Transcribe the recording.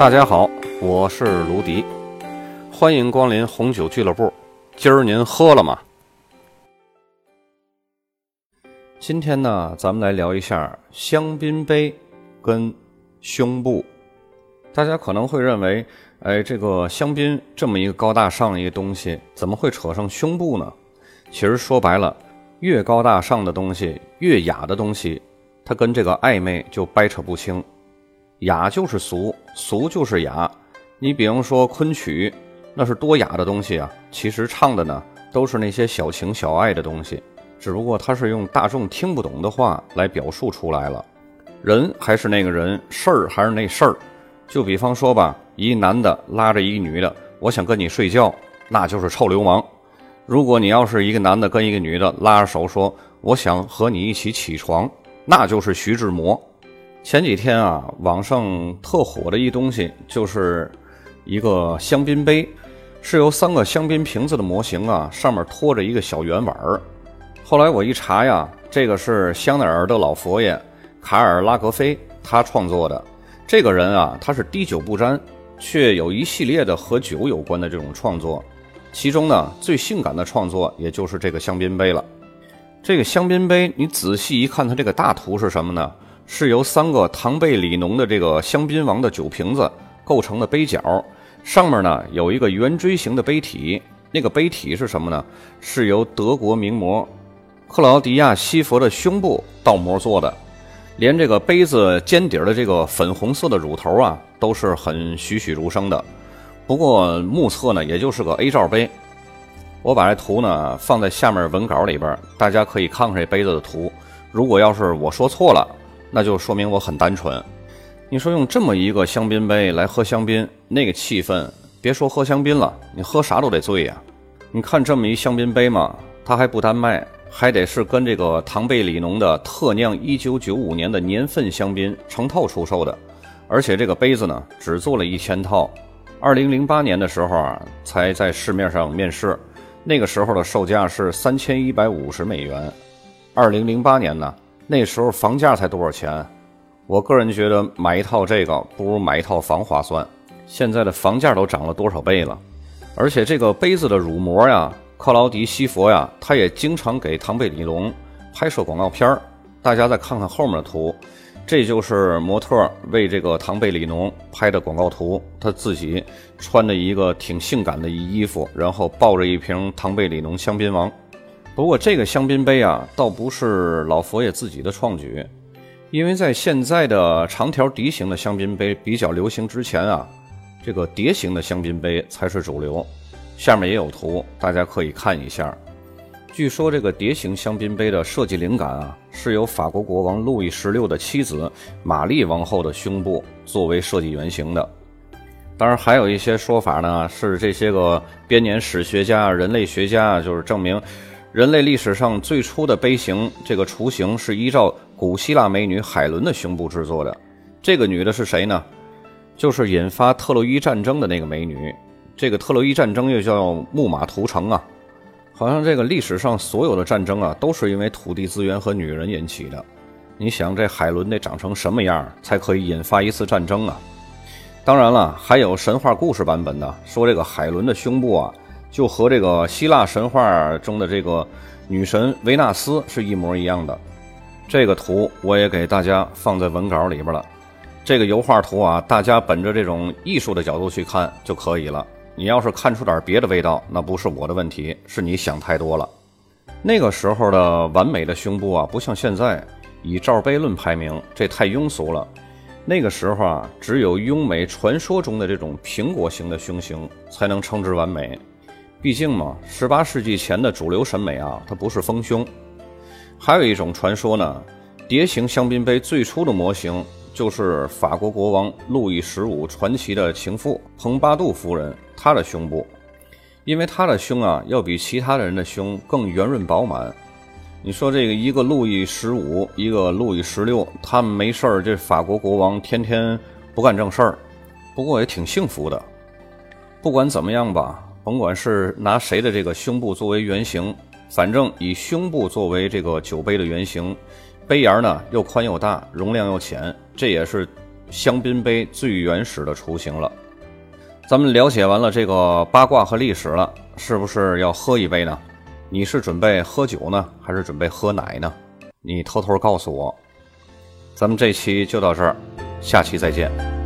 大家好，我是卢迪，欢迎光临红酒俱乐部。今儿您喝了吗？今天呢，咱们来聊一下香槟杯跟胸部。大家可能会认为，哎，这个香槟这么一个高大上一个东西，怎么会扯上胸部呢？其实说白了，越高大上的东西，越雅的东西，它跟这个暧昧就掰扯不清。雅就是俗，俗就是雅。你比方说昆曲，那是多雅的东西啊！其实唱的呢，都是那些小情小爱的东西，只不过它是用大众听不懂的话来表述出来了。人还是那个人，事儿还是那事儿。就比方说吧，一男的拉着一女的，我想跟你睡觉，那就是臭流氓。如果你要是一个男的跟一个女的拉着手说，我想和你一起起床，那就是徐志摩。前几天啊，网上特火的一东西就是一个香槟杯，是由三个香槟瓶子的模型啊，上面托着一个小圆碗儿。后来我一查呀，这个是香奈儿的老佛爷卡尔拉格菲他创作的。这个人啊，他是滴酒不沾，却有一系列的和酒有关的这种创作。其中呢，最性感的创作也就是这个香槟杯了。这个香槟杯，你仔细一看，它这个大图是什么呢？是由三个唐贝里农的这个香槟王的酒瓶子构成的杯角，上面呢有一个圆锥形的杯体。那个杯体是什么呢？是由德国名模克劳迪亚·西佛的胸部倒模做的。连这个杯子尖底的这个粉红色的乳头啊，都是很栩栩如生的。不过目测呢，也就是个 A 罩杯。我把这图呢放在下面文稿里边，大家可以看看这杯子的图。如果要是我说错了，那就说明我很单纯。你说用这么一个香槟杯来喝香槟，那个气氛，别说喝香槟了，你喝啥都得醉呀。你看这么一香槟杯嘛，它还不单卖，还得是跟这个唐贝里农的特酿1995年的年份香槟成套出售的。而且这个杯子呢，只做了一千套。2008年的时候啊，才在市面上面世，那个时候的售价是3150美元。2008年呢？那时候房价才多少钱？我个人觉得买一套这个不如买一套房划算。现在的房价都涨了多少倍了？而且这个杯子的乳模呀，克劳迪西佛呀，他也经常给唐贝里龙拍摄广告片儿。大家再看看后面的图，这就是模特为这个唐贝里农拍的广告图。他自己穿着一个挺性感的衣服，然后抱着一瓶唐贝里农香槟王。不过这个香槟杯啊，倒不是老佛爷自己的创举，因为在现在的长条笛形的香槟杯比较流行之前啊，这个碟形的香槟杯才是主流。下面也有图，大家可以看一下。据说这个碟形香槟杯的设计灵感啊，是由法国国王路易十六的妻子玛丽王后的胸部作为设计原型的。当然，还有一些说法呢，是这些个编年史学家、人类学家就是证明。人类历史上最初的杯型，这个雏形是依照古希腊美女海伦的胸部制作的。这个女的是谁呢？就是引发特洛伊战争的那个美女。这个特洛伊战争又叫木马屠城啊。好像这个历史上所有的战争啊，都是因为土地资源和女人引起的。你想这海伦得长成什么样才可以引发一次战争啊？当然了，还有神话故事版本的，说这个海伦的胸部啊。就和这个希腊神话中的这个女神维纳斯是一模一样的。这个图我也给大家放在文稿里边了。这个油画图啊，大家本着这种艺术的角度去看就可以了。你要是看出点别的味道，那不是我的问题，是你想太多了。那个时候的完美的胸部啊，不像现在以罩杯论排名，这太庸俗了。那个时候啊，只有优美传说中的这种苹果型的胸型才能称之完美。毕竟嘛，十八世纪前的主流审美啊，它不是丰胸。还有一种传说呢，蝶形香槟杯最初的模型就是法国国王路易十五传奇的情妇蓬巴杜夫人她的胸部，因为她的胸啊要比其他的人的胸更圆润饱满。你说这个一个路易十五，一个路易十六，他们没事儿，这法国国王天天不干正事儿，不过也挺幸福的。不管怎么样吧。甭管是拿谁的这个胸部作为原型，反正以胸部作为这个酒杯的原型，杯沿呢又宽又大，容量又浅，这也是香槟杯最原始的雏形了。咱们了解完了这个八卦和历史了，是不是要喝一杯呢？你是准备喝酒呢，还是准备喝奶呢？你偷偷告诉我。咱们这期就到这儿，下期再见。